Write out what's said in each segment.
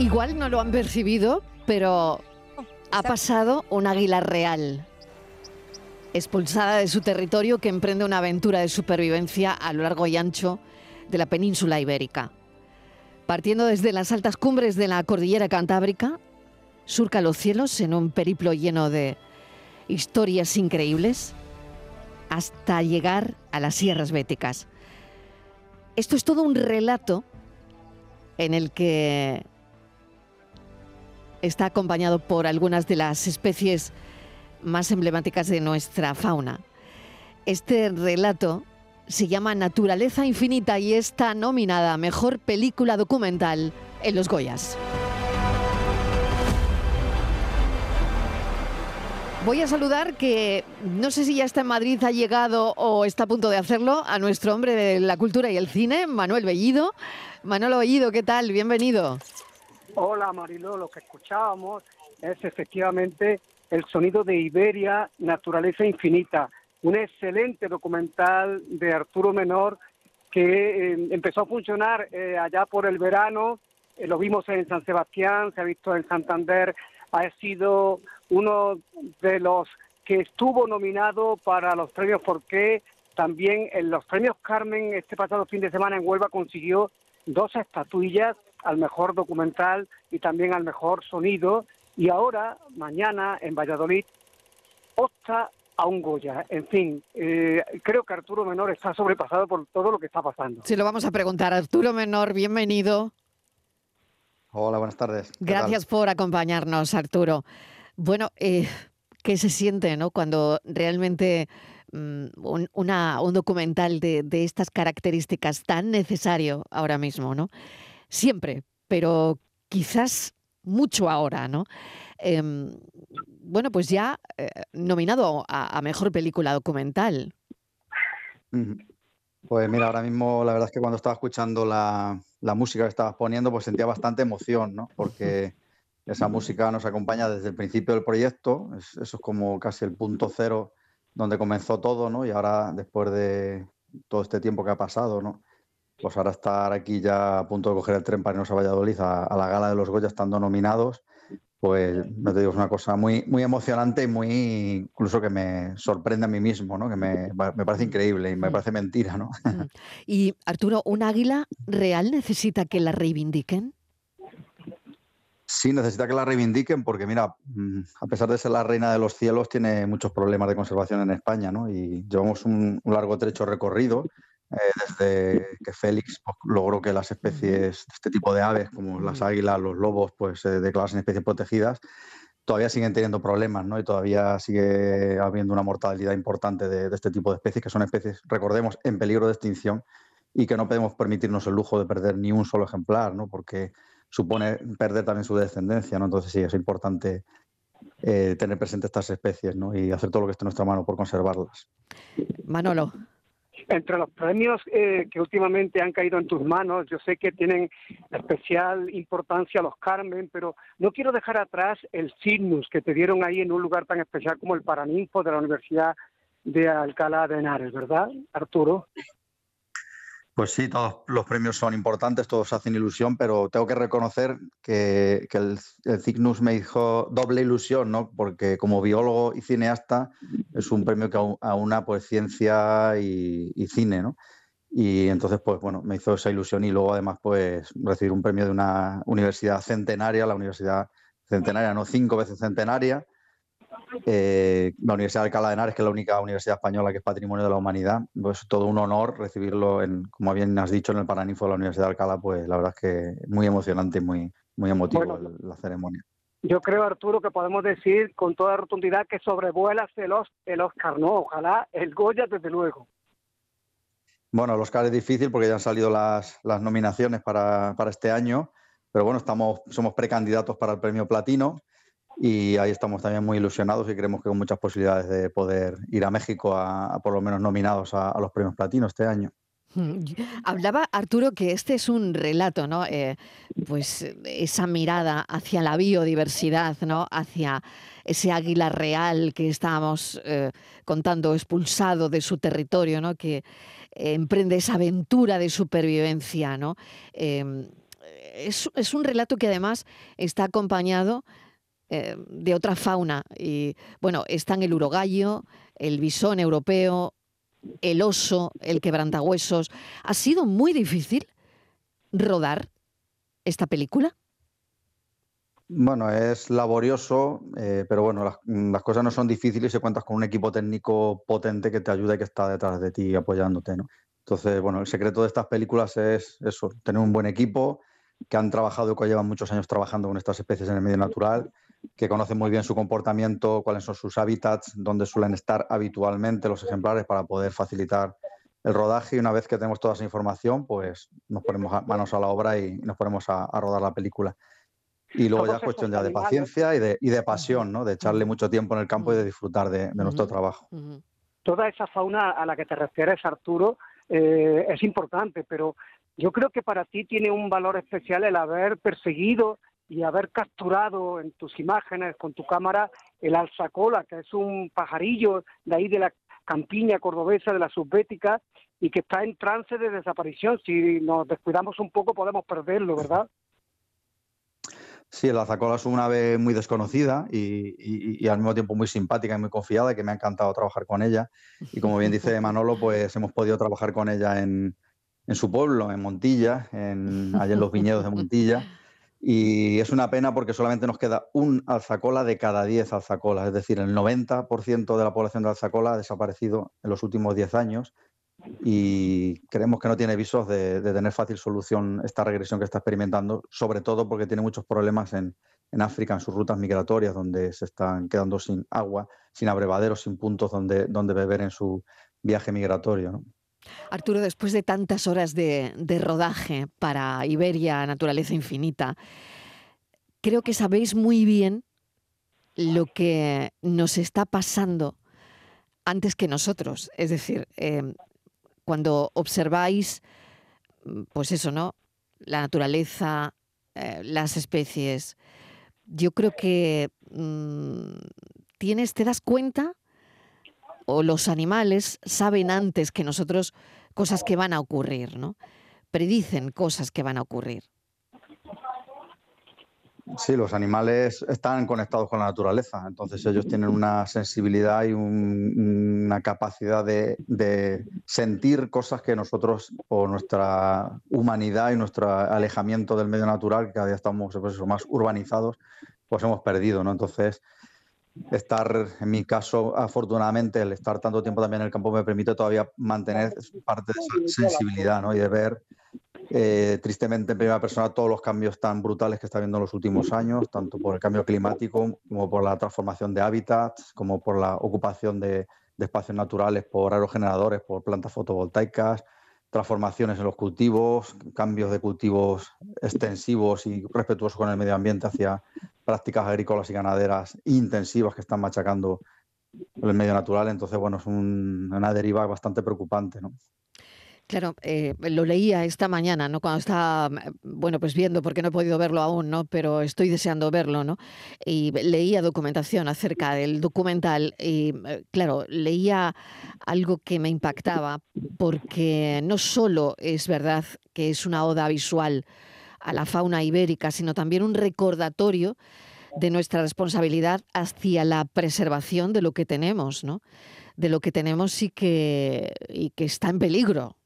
Igual no lo han percibido, pero ha pasado un águila real, expulsada de su territorio que emprende una aventura de supervivencia a lo largo y ancho de la península ibérica. Partiendo desde las altas cumbres de la cordillera cantábrica, surca los cielos en un periplo lleno de historias increíbles hasta llegar a las sierras béticas. Esto es todo un relato en el que está acompañado por algunas de las especies más emblemáticas de nuestra fauna. Este relato se llama Naturaleza Infinita y está nominada a Mejor Película Documental en los Goyas. Voy a saludar que no sé si ya está en Madrid, ha llegado o está a punto de hacerlo, a nuestro hombre de la cultura y el cine, Manuel Bellido. Manuel Bellido, ¿qué tal? Bienvenido. Hola Mariló, lo que escuchábamos es efectivamente el sonido de Iberia, Naturaleza Infinita, un excelente documental de Arturo Menor que eh, empezó a funcionar eh, allá por el verano, eh, lo vimos en San Sebastián, se ha visto en Santander, ha sido uno de los que estuvo nominado para los premios Forqué, también en los premios Carmen este pasado fin de semana en Huelva consiguió dos estatuillas al mejor documental y también al mejor sonido. Y ahora, mañana, en Valladolid, opta a un Goya. En fin, eh, creo que Arturo Menor está sobrepasado por todo lo que está pasando. Sí, lo vamos a preguntar. Arturo Menor, bienvenido. Hola, buenas tardes. Gracias por acompañarnos, Arturo. Bueno, eh, ¿qué se siente ¿no? cuando realmente mm, un, una, un documental de, de estas características tan necesario ahora mismo, ¿no? Siempre, pero quizás mucho ahora, ¿no? Em, bueno, pues ya eh, nominado a, Mejor Película Documental. Pues mira, ahora mismo la verdad es que cuando estaba escuchando la, música que estabas poniendo, pues sentía bastante emoción, ¿no? Porque esa música nos acompaña desde el principio del proyecto, eso es como casi el punto cero donde comenzó todo, ¿no? Y ahora, después de todo este tiempo que ha pasado, ¿no? Pues ahora estar aquí ya a punto de coger el tren para irnos a Valladolid a, la gala de los Goya estando nominados, pues no te digo, es una cosa muy, muy emocionante y muy incluso que me sorprende a mí mismo, ¿no? Que me, me parece increíble y me mm. parece mentira, ¿no? Mm. Y Arturo, ¿un águila real necesita que la reivindiquen? Sí, necesita que la reivindiquen porque, mira, mm, a pesar de ser la reina de los cielos, tiene muchos problemas de conservación en España, ¿no? Y llevamos un, un largo trecho recorrido desde que Félix pues, logró que las especies de este tipo de aves, como las águilas, los lobos, pues se declarasen especies protegidas, todavía siguen teniendo problemas, ¿no? Y todavía sigue habiendo una mortalidad importante de, este tipo de especies, que son especies, recordemos, en peligro de extinción y que no podemos permitirnos el lujo de perder ni un solo ejemplar, ¿no? Porque supone perder también su descendencia, ¿no? Entonces sí, es importante eh, tener presente estas especies, ¿no? Y hacer todo lo que esté en nuestra mano por conservarlas. Manolo. Entre los premios eh, que últimamente han caído en tus manos, yo sé que tienen especial importancia los Carmen, pero no quiero dejar atrás el Cygnus que te dieron ahí en un lugar tan especial como el Paraninfo de la Universidad de Alcalá de Henares, ¿verdad, Arturo? Pues sí, todos los premios son importantes, todos hacen ilusión, pero tengo que reconocer que, el, Cygnus me dijo doble ilusión, ¿no? Porque como biólogo y cineasta es un premio que aúna pues ciencia y, cine, ¿no? Y entonces, pues bueno, me hizo esa ilusión y luego además pues recibir un premio de una universidad centenaria, la universidad centenaria, no cinco veces centenaria, eh, la Universidad de Alcalá de Henares, que es la única universidad española que es patrimonio de la humanidad. Pues todo un honor recibirlo, en, como bien has dicho, en el Paraninfo de la Universidad de Alcalá, pues la verdad es que muy emocionante y muy, muy emotivo la ceremonia. Yo creo, Arturo, que podemos decir con toda rotundidad que sobrevuela el, el Oscar, ¿no? Ojalá el Goya, desde luego. Bueno, el Oscar es difícil porque ya han salido las, las nominaciones para, para, este año, pero bueno, estamos, somos precandidatos para el premio Platino y ahí estamos también muy ilusionados y creemos que con muchas posibilidades de poder ir a México a, por lo menos nominados a, los premios Platino este año. Mm, hablaba Arturo que este es un relato, ¿no? Eh, pues esa mirada hacia la biodiversidad, ¿no? Hacia ese águila real que estábamos eh, contando, expulsado de su territorio, ¿no? Que emprende esa aventura de supervivencia, ¿no? Em, es, es, un relato que además está acompañado eh, de otra fauna. Y bueno, están el urogallo, el bisón europeo, el oso, el quebrantahuesos. ¿Ha sido muy difícil rodar esta película? Bueno, es laborioso, eh, pero bueno, las, cosas no son difíciles si cuentas con un equipo técnico potente que te ayuda y que está detrás de ti apoyándote, ¿no? Entonces, bueno, el secreto de estas películas es eso, tener un buen equipo, que han trabajado que llevan muchos años trabajando con estas especies en el medio natural que conocen muy bien su comportamiento, cuáles son sus hábitats, dónde suelen estar habitualmente los ejemplares para poder facilitar el rodaje. Y una vez que tenemos toda esa información, pues nos ponemos manos a la obra y nos ponemos a, rodar la película. Y luego ya es cuestión ya de paciencia y de, y de pasión, ¿no? de echarle mucho tiempo en el campo y de disfrutar de, nuestro trabajo. Toda esa fauna a la que te refieres, Arturo, eh, es importante, pero yo creo que para ti tiene un valor especial el haber perseguido y haber capturado en tus imágenes con tu cámara el alzacola, que es un pajarillo de ahí de la campiña cordobesa de la subbética y que está en trance de desaparición. Si nos descuidamos un poco podemos perderlo, ¿verdad? Sí, el alzacola es una ave muy desconocida y, al mismo tiempo muy simpática y muy confiada, que me ha encantado trabajar con ella. Y como bien dice Manolo, pues hemos podido trabajar con ella en, en su pueblo, en Montilla, en, allá en los viñedos de Montilla. Y es una pena porque solamente nos queda un alzacola de cada 10 alzacolas, es decir, el 90% de la población de alzacola ha desaparecido en los últimos 10 años y creemos que no tiene visos de, tener fácil solución esta regresión que está experimentando, sobre todo porque tiene muchos problemas en, África, en sus rutas migratorias, donde se están quedando sin agua, sin abrevaderos, sin puntos donde, donde beber en su viaje migratorio. Arturo, después de tantas horas de, rodaje para Iberia, Naturaleza Infinita, creo que sabéis muy bien lo que nos está pasando antes que nosotros. Es decir, em, cuando observáis, mm, pues eso, ¿no? La naturaleza, eh, las especies, yo creo que mm, tienes, te das cuenta o los animales saben antes que nosotros cosas que van a ocurrir, ¿no? Predicen cosas que van a ocurrir. Sí, los animales están conectados con la naturaleza, entonces ellos tienen una sensibilidad y una capacidad de, sentir cosas que nosotros, o nuestra humanidad y nuestro alejamiento del medio natural, que cada día estamos pues más urbanizados, pues hemos perdido, ¿no? Entonces, estar, en mi caso, afortunadamente, el estar tanto tiempo también en el campo me permite todavía mantener parte de esa sensibilidad ¿no? y de ver eh, tristemente en primera persona todos los cambios tan brutales que está habiendo en los últimos años, tanto por el cambio climático como por la transformación de hábitats, como por la ocupación de, de espacios naturales por aerogeneradores, por plantas fotovoltaicas, transformaciones en los cultivos, cambios de cultivos extensivos y respetuosos con el medio ambiente hacia prácticas agrícolas y ganaderas intensivas que están machacando el medio natural. Entonces, bueno, es una deriva bastante preocupante, ¿no? Claro, eh, lo leía esta mañana, ¿no? Cuando estaba, bueno, pues viendo, porque no he podido verlo aún, ¿no? Pero estoy deseando verlo, ¿no? Y leía documentación acerca del documental y, eh, claro, leía algo que me impactaba, porque no solo es verdad que es una oda visual a la fauna ibérica, sino también un recordatorio de nuestra responsabilidad hacia la preservación de lo que tenemos, ¿no? De lo que tenemos y que, y que está en peligro.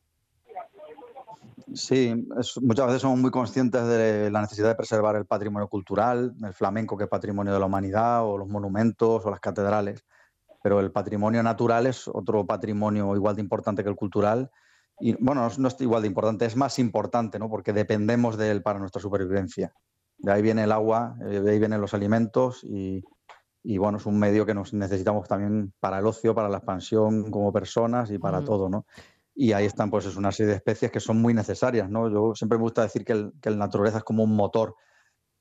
Sí, muchas veces somos muy conscientes de la necesidad de preservar el patrimonio cultural, el flamenco que es patrimonio de la humanidad, o los monumentos o las catedrales, pero el patrimonio natural es otro patrimonio igual de importante que el cultural. Y bueno, no es igual de importante, es más importante, ¿no? Porque dependemos de él para nuestra supervivencia. De ahí viene el agua, eh, de ahí vienen los alimentos y, y bueno, es un medio que nos necesitamos también para el ocio, para la expansión como personas y para todo, ¿no? Y ahí están pues es una serie de especies que son muy necesarias, ¿no? Yo siempre me gusta decir que, el, que la naturaleza es como un motor.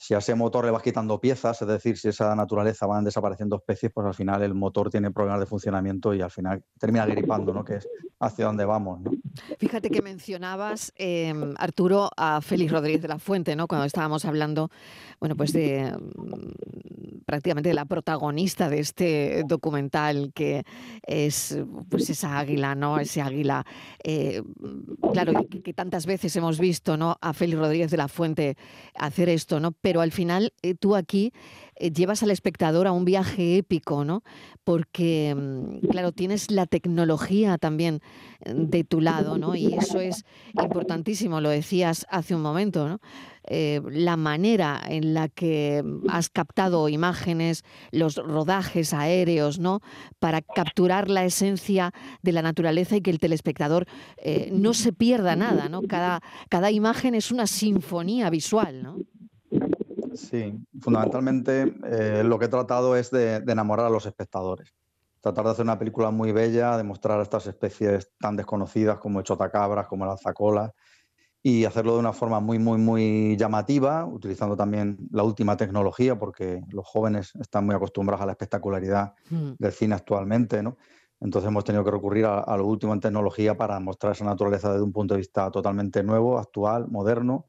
Si a ese motor le vas quitando piezas, es decir, si esa naturaleza van desapareciendo especies, pues al final el motor tiene problemas de funcionamiento y al final termina gripando, ¿no? Que es hacia dónde vamos, ¿no? Fíjate que mencionabas, em, Arturo, a Félix Rodríguez de la Fuente, ¿no? Cuando estábamos hablando, bueno, pues de mm, prácticamente la protagonista de este documental, que es pues esa águila, ¿no? Ese águila, eh, claro, que, tantas veces hemos visto, ¿no? A Félix Rodríguez de la Fuente hacer esto, ¿no? Al final eh, tú aquí eh, llevas al espectador a un viaje épico, ¿no? Porque, mm, claro, tienes la tecnología también de tu lado, ¿no? Y eso es importantísimo, lo decías hace un momento, ¿no? Eh, la manera en la que has captado imágenes, los rodajes aéreos, ¿no? Para capturar la esencia de la naturaleza y que el telespectador no se pierda nada, ¿no? Cada, cada imagen es una sinfonía visual, ¿no? Sí, fundamentalmente eh, lo que he tratado es de, enamorar a los espectadores. Tratar de hacer una película muy bella, de mostrar estas especies tan desconocidas como el chotacabras, como el alzacola, y hacerlo de una forma muy, muy, muy llamativa, utilizando también la última tecnología, porque los jóvenes están muy acostumbrados a la espectacularidad mm. del cine actualmente, ¿no? Entonces hemos tenido que recurrir a, a, lo último en tecnología para mostrar esa naturaleza desde un punto de vista totalmente nuevo, actual, moderno,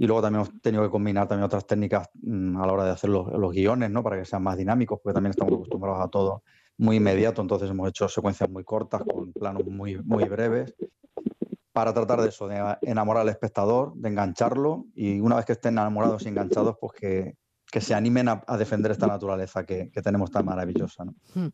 y luego también hemos tenido que combinar también otras técnicas mm, a la hora de hacer los, guiones, ¿no? Para que sean más dinámicos, porque también estamos acostumbrados a todo muy inmediato. Entonces hemos hecho secuencias muy cortas, con planos muy, muy breves, para tratar de eso, de enamorar al espectador, de engancharlo. Y una vez que estén enamorados y enganchados, pues que, que se animen a, defender esta naturaleza que, tenemos tan maravillosa. ¿no? Hmm.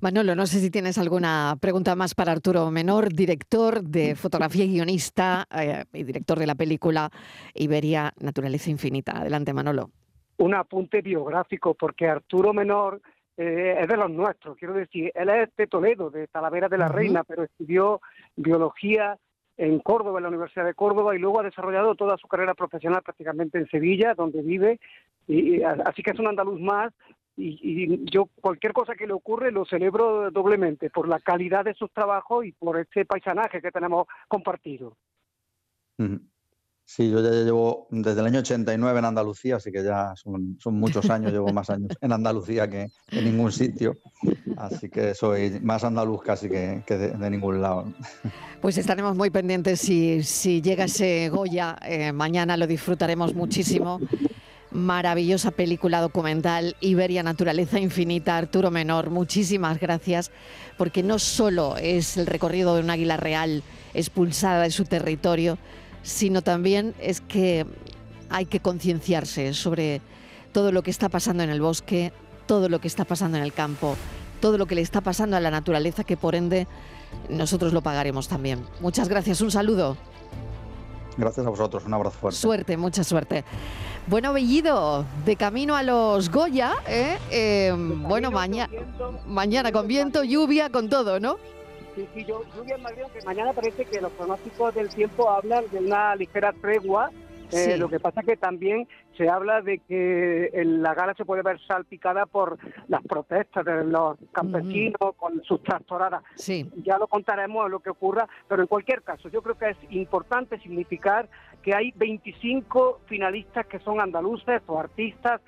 Manolo, no sé si tienes alguna pregunta más para Arturo Menor, director de fotografía y guionista eh, y director de la película Iberia, Naturaleza Infinita. Adelante, Manolo. Un apunte biográfico, porque Arturo Menor eh, es de los nuestros, quiero decir, él es de Toledo, de Talavera de la Reina, pero estudió biología en Córdoba, en la Universidad de Córdoba, y luego ha desarrollado toda su carrera profesional prácticamente en Sevilla, donde vive, y, así que es un andaluz más, y, yo cualquier cosa que le ocurre lo celebro doblemente, por la calidad de sus trabajos y por este paisanaje que tenemos compartido. Sí, yo ya llevo desde el año 89 en Andalucía, así que ya son, muchos años, llevo más años en Andalucía que en ningún sitio, así que soy más andaluz casi que, de, ningún lado. Pues estaremos muy pendientes si, si llega ese Goya, eh, mañana lo disfrutaremos muchísimo. Maravillosa película documental, Iberia Naturaleza Infinita, Arturo Menor, muchísimas gracias, porque no solo es el recorrido de un águila real expulsada de su territorio, sino también es que hay que concienciarse sobre todo lo que está pasando en el bosque, todo lo que está pasando en el campo, todo lo que le está pasando a la naturaleza, que por ende nosotros lo pagaremos también. Muchas gracias, un saludo. Gracias a vosotros, un abrazo fuerte. Suerte, mucha suerte. Bueno, Bellido, de camino a los Goya, ¿eh? eh bueno, mañana, mañana con viento, lluvia, con todo, ¿no? Sí, sí, yo, lluvia en Madrid, que mañana parece que los pronósticos del tiempo hablan de una ligera tregua. Eh, lo que pasa que también se habla de que la gala se puede ver salpicada por las protestas de los campesinos con sus tractoradas. Sí. Ya lo contaremos lo que ocurra, pero en cualquier caso, yo creo que es importante significar que hay 25 finalistas que son andaluces o artistas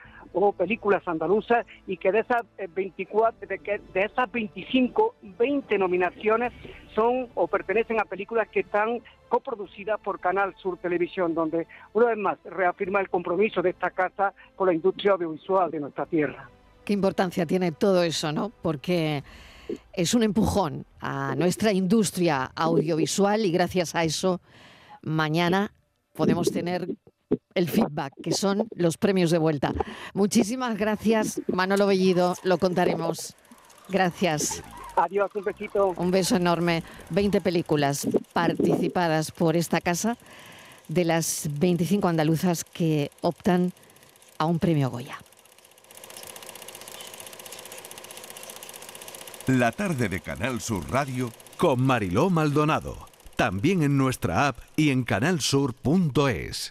o películas andaluzas y que de esas 24, eh, de, que de esas 25, 20 nominaciones son o pertenecen a películas que están coproducidas por Canal Sur Televisión, donde una vez más reafirma el compromiso de esta casa con la industria audiovisual de nuestra tierra. Qué importancia tiene todo eso, ¿no? Porque es un empujón a nuestra industria audiovisual y gracias a eso mañana podemos tener el feedback, que son los premios de vuelta. Muchísimas gracias, Manolo Bellido, lo contaremos. Gracias. Adiós, un besito. Un beso enorme. 20 películas participadas por esta casa de las 25 andaluzas que optan a un premio Goya. La tarde de Canal Sur Radio con Mariló Maldonado. También en nuestra app y en canalsur.es.